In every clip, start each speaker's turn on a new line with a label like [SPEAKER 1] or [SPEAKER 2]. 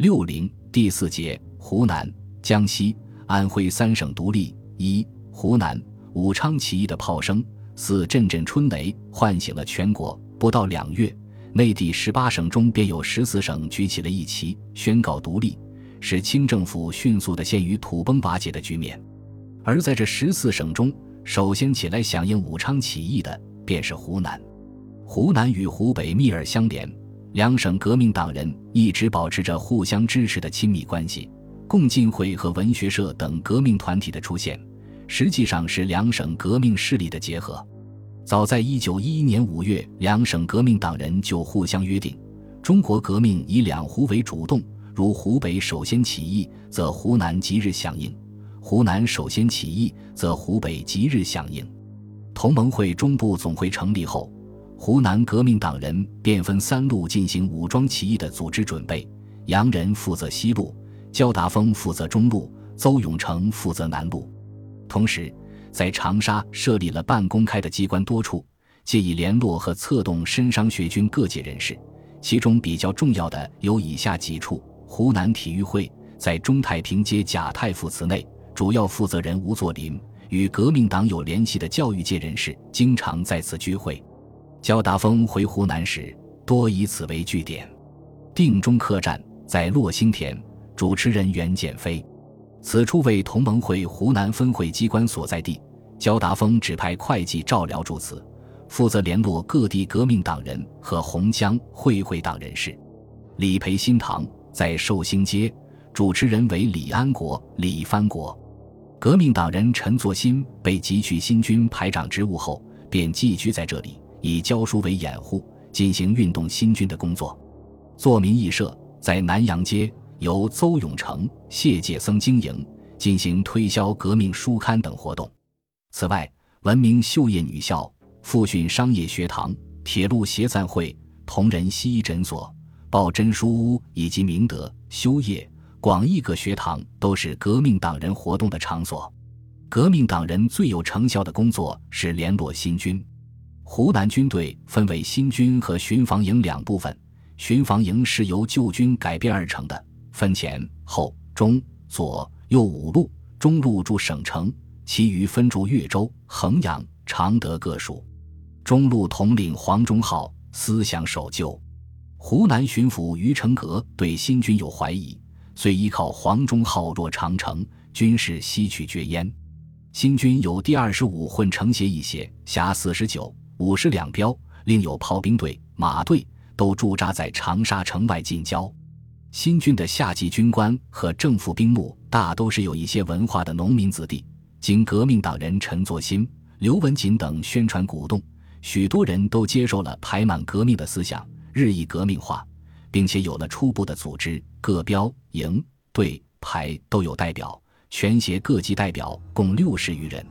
[SPEAKER 1] 六零第四节，湖南、江西、安徽三省独立。一、湖南武昌起义的炮声似阵阵春雷，唤醒了全国。不到两月，内地十八省中便有十四省举起了一旗，宣告独立，使清政府迅速的陷于土崩瓦解的局面。而在这十四省中，首先起来响应武昌起义的，便是湖南。湖南与湖北密而相连。两省革命党人一直保持着互相支持的亲密关系，共进会和文学社等革命团体的出现，实际上是两省革命势力的结合。早在一九一一年五月，两省革命党人就互相约定：中国革命以两湖为主动，如湖北首先起义，则湖南即日响应；湖南首先起义，则湖北即日响应。同盟会中部总会成立后。湖南革命党人便分三路进行武装起义的组织准备：杨人负责西路，焦达峰负责中路，邹永成负责南路。同时，在长沙设立了半公开的机关多处，借以联络和策动深商学军各界人士。其中比较重要的有以下几处：湖南体育会在中太平街贾太傅祠内，主要负责人吴作霖与革命党有联系的教育界人士经常在此聚会。焦达峰回湖南时，多以此为据点。定中客栈在洛星田，主持人袁建飞。此处为同盟会湖南分会机关所在地。焦达峰指派会计赵辽住此，负责联络各地革命党人和洪江会会党人士。李培新堂在寿星街，主持人为李安国、李藩国。革命党人陈作新被急去新军排长职务后，便寄居在这里。以教书为掩护，进行运动新军的工作。作民义社在南阳街，由邹永成、谢介僧经营，进行推销革命书刊等活动。此外，文明秀业女校、复训商业学堂、铁路协赞会、同仁西医诊所、报真书屋以及明德、修业、广义各学堂，都是革命党人活动的场所。革命党人最有成效的工作是联络新军。湖南军队分为新军和巡防营两部分，巡防营是由旧军改编而成的，分前后中左右五路，中路驻省城，其余分驻岳州、衡阳、常德各属。中路统领黄忠浩思想守旧。湖南巡抚于成阁对新军有怀疑，遂依靠黄忠浩若长城，军事吸取绝焉。新军有第二十五混成协一协，辖四十九。五十两标，另有炮兵队、马队，都驻扎在长沙城外近郊。新军的下级军官和正副兵目，大都是有一些文化的农民子弟。经革命党人陈作新、刘文锦等宣传鼓动，许多人都接受了排满革命的思想，日益革命化，并且有了初步的组织。各标、营、队、排都有代表，全协各级代表共六十余人。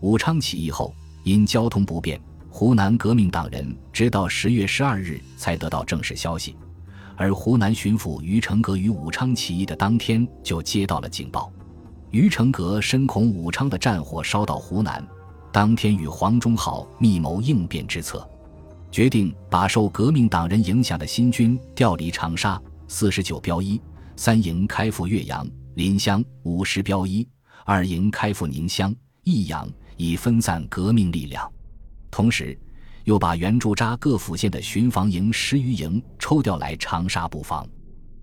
[SPEAKER 1] 武昌起义后，因交通不便。湖南革命党人直到十月十二日才得到正式消息，而湖南巡抚于成格于武昌起义的当天就接到了警报。于成格深恐武昌的战火烧到湖南，当天与黄忠浩密谋应变之策，决定把受革命党人影响的新军调离长沙四十九标一三营开赴岳阳、临湘五十标一二营开赴宁乡、益阳，以分散革命力量。同时，又把原驻扎各府县的巡防营十余营抽调来长沙布防。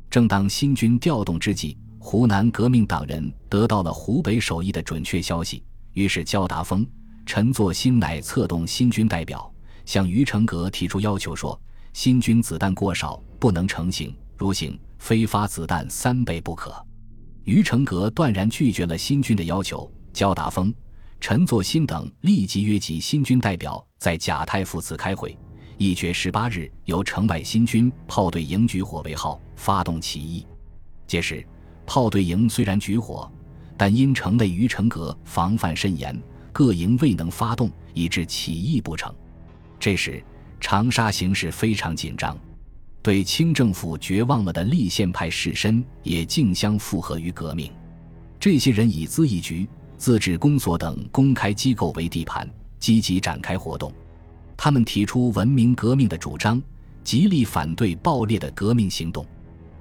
[SPEAKER 1] 正当新军调动之际，湖南革命党人得到了湖北首义的准确消息，于是焦达峰、陈作新乃策动新军代表，向于成阁提出要求说：“新军子弹过少，不能成行，如行，非发子弹三倍不可。”于成阁断然拒绝了新军的要求。焦达峰。陈作新等立即约集新军代表在贾太傅祠开会，一决十八日由城外新军炮队营举火为号，发动起义。届时，炮队营虽然举火，但因城内于城阁防范甚严，各营未能发动，以致起义不成。这时，长沙形势非常紧张，对清政府绝望了的立宪派士绅也竞相附和于革命。这些人以资一局。自治公所等公开机构为地盘，积极展开活动。他们提出文明革命的主张，极力反对暴烈的革命行动。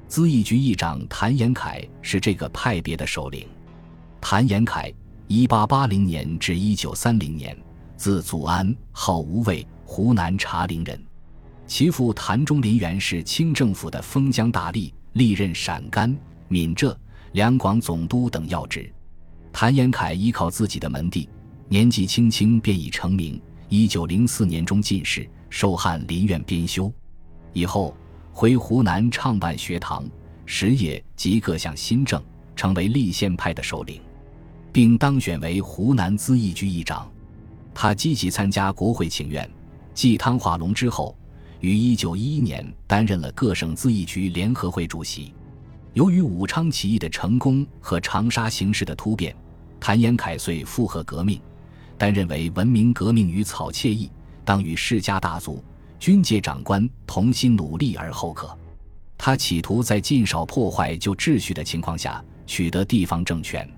[SPEAKER 1] 资义局议长谭延闿是这个派别的首领。谭延闿，一八八零年至一九三零年，字祖安，号无畏，湖南茶陵人。其父谭中林原是清政府的封疆大吏，历任陕甘、闽浙两广总督等要职。谭延闿依靠自己的门第，年纪轻轻便已成名。一九零四年中进士，授翰林院编修。以后回湖南创办学堂、实业及各项新政，成为立宪派的首领，并当选为湖南资义局议长。他积极参加国会请愿，继汤化龙之后。于一九一一年担任了各省咨议局联合会主席。由于武昌起义的成功和长沙形势的突变，谭延闿遂附和革命，但认为文明革命与草惬意，当与世家大族、军界长官同心努力而后可。他企图在尽少破坏旧秩序的情况下取得地方政权。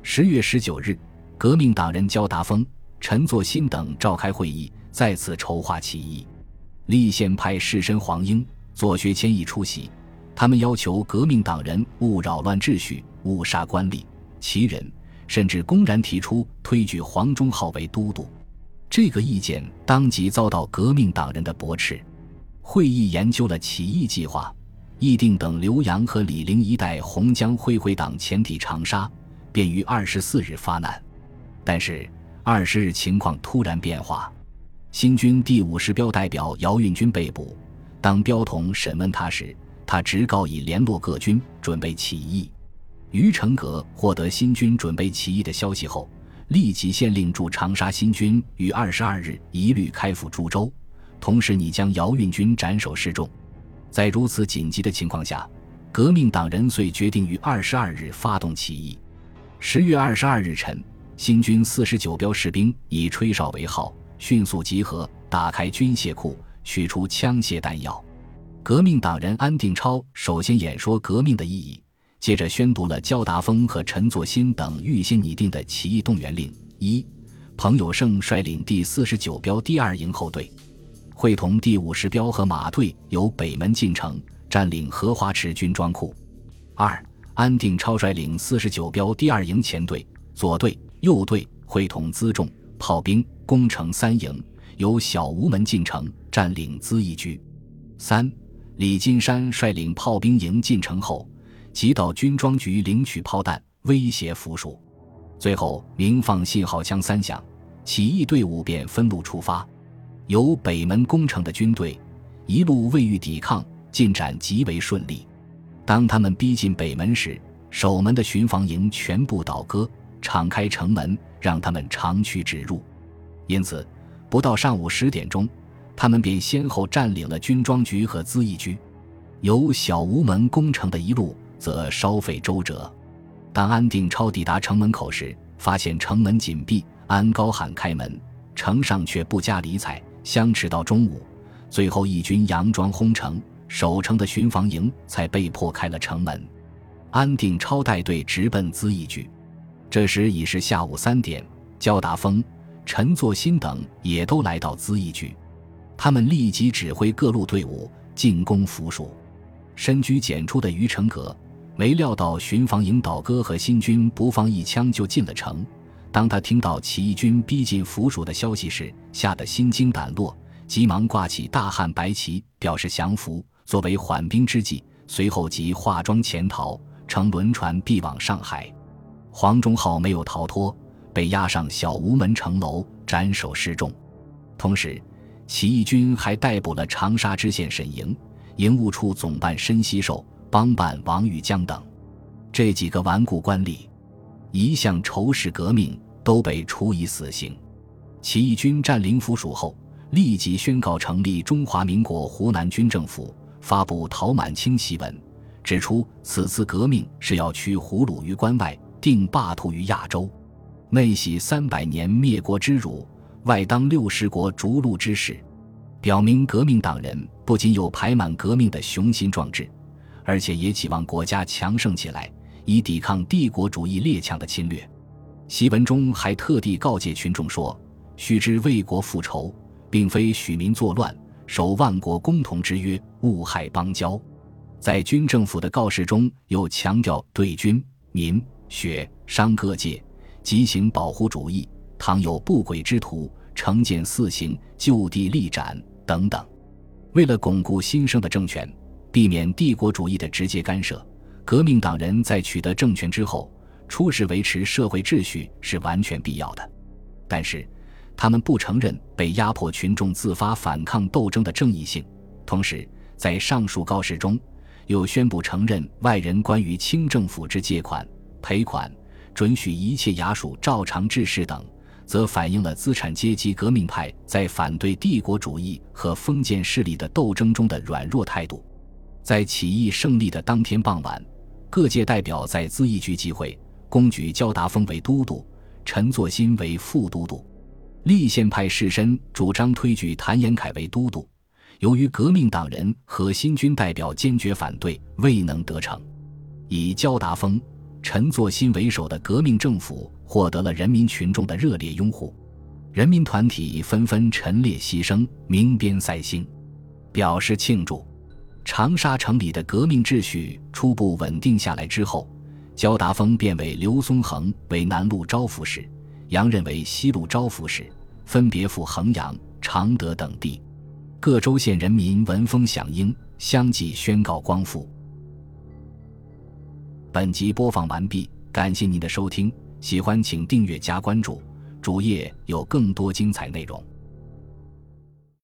[SPEAKER 1] 十月十九日，革命党人焦达峰、陈作新等召开会议，再次筹划起义。立宪派士绅黄英、左学谦亦出席。他们要求革命党人勿扰乱秩序、勿杀官吏、旗人，甚至公然提出推举黄忠浩为都督。这个意见当即遭到革命党人的驳斥。会议研究了起义计划，议定等浏阳和醴陵一带洪江会会党前抵长沙，便于二十四日发难。但是二十日情况突然变化。新军第五十标代表姚运军被捕，当标同审问他时，他直告已联络各军，准备起义。于成格获得新军准备起义的消息后，立即限令驻长沙新军于二十二日一律开赴株洲，同时拟将姚运军斩首示众。在如此紧急的情况下，革命党人遂决定于二十二日发动起义。十月二十二日晨，新军四十九标士兵以吹哨为号。迅速集合，打开军械库，取出枪械弹药。革命党人安定超首先演说革命的意义，接着宣读了焦达峰和陈作新等预先拟定的起义动员令。一，彭友胜率领第四十九标第二营后队，会同第五十标和马队由北门进城，占领荷花池军装库。二，安定超率领四十九标第二营前队、左队、右队，会同辎重。炮兵攻城三营，由小吴门进城，占领资义局。三，李金山率领炮兵营进城后，即到军装局领取炮弹，威胁俘虏。最后鸣放信号枪三响，起义队伍便分路出发。由北门攻城的军队，一路未遇抵抗，进展极为顺利。当他们逼近北门时，守门的巡防营全部倒戈。敞开城门，让他们长驱直入。因此，不到上午十点钟，他们便先后占领了军装局和资义局。由小吴门攻城的一路则稍费周折。当安定超抵达城门口时，发现城门紧闭，安高喊开门，城上却不加理睬，相持到中午。最后，义军佯装轰城，守城的巡防营才被迫开了城门。安定超带队直奔资义局。这时已是下午三点，焦达峰、陈作新等也都来到资义局，他们立即指挥各路队伍进攻俘虏。深居简出的于成阁，没料到巡防营倒戈和新军不放一枪就进了城。当他听到起义军逼近府署的消息时，吓得心惊胆落，急忙挂起大汉白旗，表示降服，作为缓兵之计。随后即化妆潜逃，乘轮船避往上海。黄忠浩没有逃脱，被押上小吴门城楼斩首示众。同时，起义军还逮捕了长沙知县沈莹、营务处总办申锡寿、帮办王玉江等这几个顽固官吏，一向仇视革命，都被处以死刑。起义军占领府署后，立即宣告成立中华民国湖南军政府，发布陶满清檄文，指出此次革命是要驱胡虏于关外。定霸图于亚洲，内喜三百年灭国之辱，外当六十国逐鹿之势，表明革命党人不仅有排满革命的雄心壮志，而且也期望国家强盛起来，以抵抗帝国主义列强的侵略。檄文中还特地告诫群众说：“须知为国复仇，并非许民作乱，守万国公同之约，勿害邦交。”在军政府的告示中，又强调对军民学商各界极行保护主义，倘有不轨之徒，惩见四刑，就地立斩等等。为了巩固新生的政权，避免帝国主义的直接干涉，革命党人在取得政权之后，初时维持社会秩序是完全必要的。但是，他们不承认被压迫群众自发反抗斗争的正义性，同时在上述告示中。又宣布承认外人关于清政府之借款、赔款、准许一切衙署照常治事等，则反映了资产阶级革命派在反对帝国主义和封建势力的斗争中的软弱态度。在起义胜利的当天傍晚，各界代表在咨议局集会，公举焦达峰为都督，陈作新为副都督，立宪派士绅主张推举谭延闿为都督。由于革命党人和新军代表坚决反对，未能得逞。以焦达峰、陈作新为首的革命政府获得了人民群众的热烈拥护，人民团体纷纷陈列牺牲、鸣鞭赛星，表示庆祝。长沙城里的革命秩序初步稳定下来之后，焦达峰便委刘松恒为南路招抚使，杨任为西路招抚使，分别赴衡阳、常德等地。各州县人民闻风响应，相继宣告光复。本集播放完毕，感谢您的收听，喜欢请订阅加关注，主页有更多精彩内容。